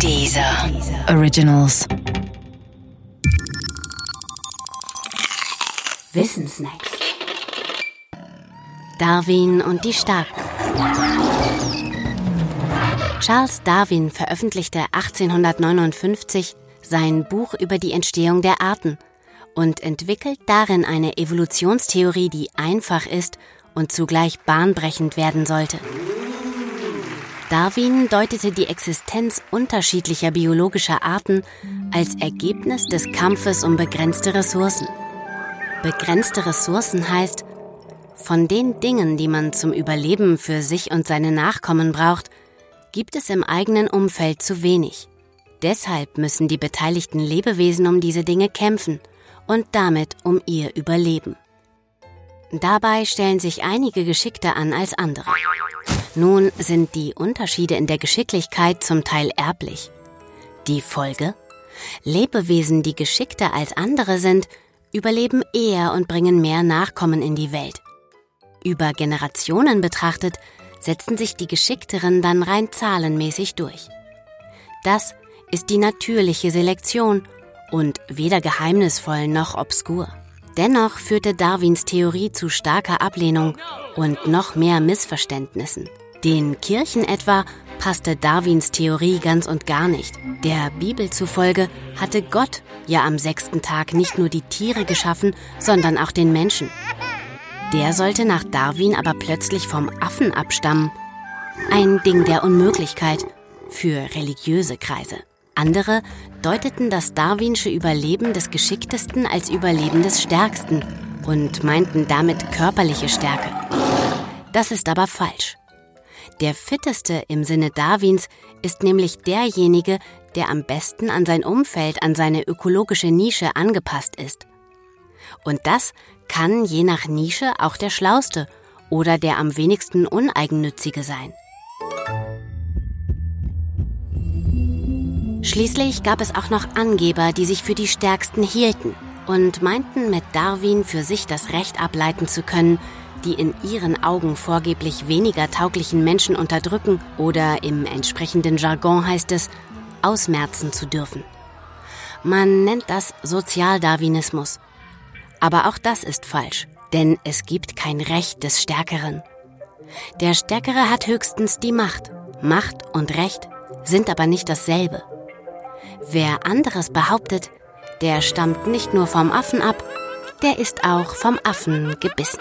Dieser Originals. Wissensnacks. Darwin und die Starken. Charles Darwin veröffentlichte 1859 sein Buch über die Entstehung der Arten und entwickelt darin eine Evolutionstheorie, die einfach ist und zugleich bahnbrechend werden sollte. Darwin deutete die Existenz unterschiedlicher biologischer Arten als Ergebnis des Kampfes um begrenzte Ressourcen. Begrenzte Ressourcen heißt, von den Dingen, die man zum Überleben für sich und seine Nachkommen braucht, gibt es im eigenen Umfeld zu wenig. Deshalb müssen die beteiligten Lebewesen um diese Dinge kämpfen und damit um ihr Überleben. Dabei stellen sich einige geschickter an als andere. Nun sind die Unterschiede in der Geschicklichkeit zum Teil erblich. Die Folge? Lebewesen, die geschickter als andere sind, überleben eher und bringen mehr Nachkommen in die Welt. Über Generationen betrachtet, setzen sich die Geschickteren dann rein zahlenmäßig durch. Das ist die natürliche Selektion und weder geheimnisvoll noch obskur. Dennoch führte Darwins Theorie zu starker Ablehnung und noch mehr Missverständnissen. Den Kirchen etwa passte Darwins Theorie ganz und gar nicht. Der Bibel zufolge hatte Gott ja am sechsten Tag nicht nur die Tiere geschaffen, sondern auch den Menschen. Der sollte nach Darwin aber plötzlich vom Affen abstammen. Ein Ding der Unmöglichkeit für religiöse Kreise. Andere deuteten das darwinsche Überleben des Geschicktesten als Überleben des Stärksten und meinten damit körperliche Stärke. Das ist aber falsch. Der Fitteste im Sinne Darwins ist nämlich derjenige, der am besten an sein Umfeld, an seine ökologische Nische angepasst ist. Und das kann je nach Nische auch der Schlauste oder der am wenigsten Uneigennützige sein. Schließlich gab es auch noch Angeber, die sich für die Stärksten hielten und meinten mit Darwin für sich das Recht ableiten zu können, die in ihren Augen vorgeblich weniger tauglichen Menschen unterdrücken oder im entsprechenden Jargon heißt es, ausmerzen zu dürfen. Man nennt das Sozialdarwinismus. Aber auch das ist falsch, denn es gibt kein Recht des Stärkeren. Der Stärkere hat höchstens die Macht. Macht und Recht sind aber nicht dasselbe. Wer anderes behauptet, der stammt nicht nur vom Affen ab, der ist auch vom Affen gebissen.